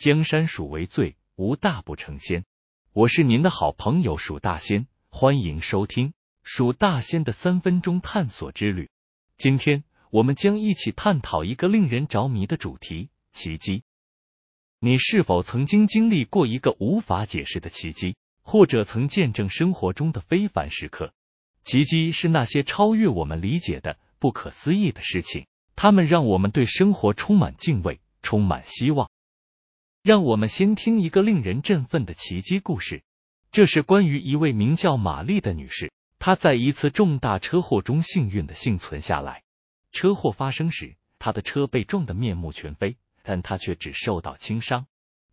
江山属为最，无大不成仙。我是您的好朋友蜀大仙，欢迎收听蜀大仙的三分钟探索之旅。今天我们将一起探讨一个令人着迷的主题——奇迹。你是否曾经经历过一个无法解释的奇迹，或者曾见证生活中的非凡时刻？奇迹是那些超越我们理解的不可思议的事情，它们让我们对生活充满敬畏，充满希望。让我们先听一个令人振奋的奇迹故事。这是关于一位名叫玛丽的女士，她在一次重大车祸中幸运的幸存下来。车祸发生时，她的车被撞得面目全非，但她却只受到轻伤。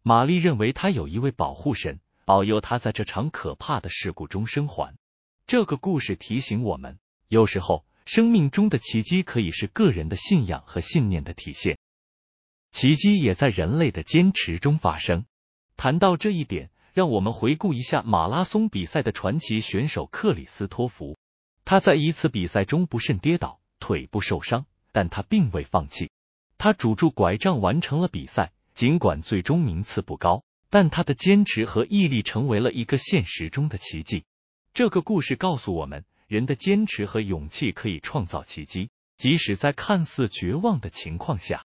玛丽认为她有一位保护神，保佑她在这场可怕的事故中生还。这个故事提醒我们，有时候生命中的奇迹可以是个人的信仰和信念的体现。奇迹也在人类的坚持中发生。谈到这一点，让我们回顾一下马拉松比赛的传奇选手克里斯托弗。他在一次比赛中不慎跌倒，腿部受伤，但他并未放弃。他拄住拐杖完成了比赛，尽管最终名次不高，但他的坚持和毅力成为了一个现实中的奇迹。这个故事告诉我们，人的坚持和勇气可以创造奇迹，即使在看似绝望的情况下。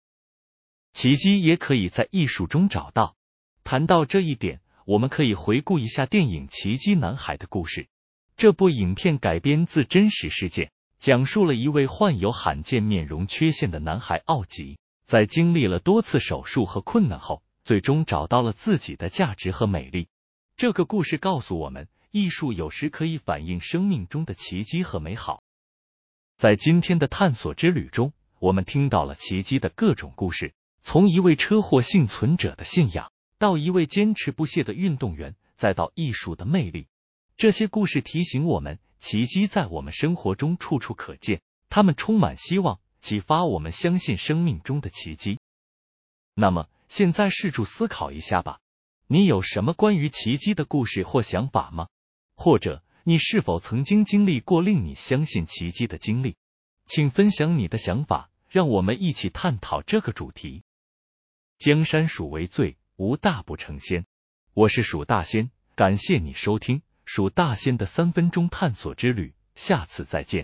奇迹也可以在艺术中找到。谈到这一点，我们可以回顾一下电影《奇迹男孩》的故事。这部影片改编自真实事件，讲述了一位患有罕见面容缺陷的男孩奥吉，在经历了多次手术和困难后，最终找到了自己的价值和美丽。这个故事告诉我们，艺术有时可以反映生命中的奇迹和美好。在今天的探索之旅中，我们听到了奇迹的各种故事。从一位车祸幸存者的信仰，到一位坚持不懈的运动员，再到艺术的魅力，这些故事提醒我们，奇迹在我们生活中处处可见。他们充满希望，启发我们相信生命中的奇迹。那么，现在试着思考一下吧，你有什么关于奇迹的故事或想法吗？或者，你是否曾经经历过令你相信奇迹的经历？请分享你的想法，让我们一起探讨这个主题。江山属为最，无大不成仙。我是蜀大仙，感谢你收听蜀大仙的三分钟探索之旅，下次再见。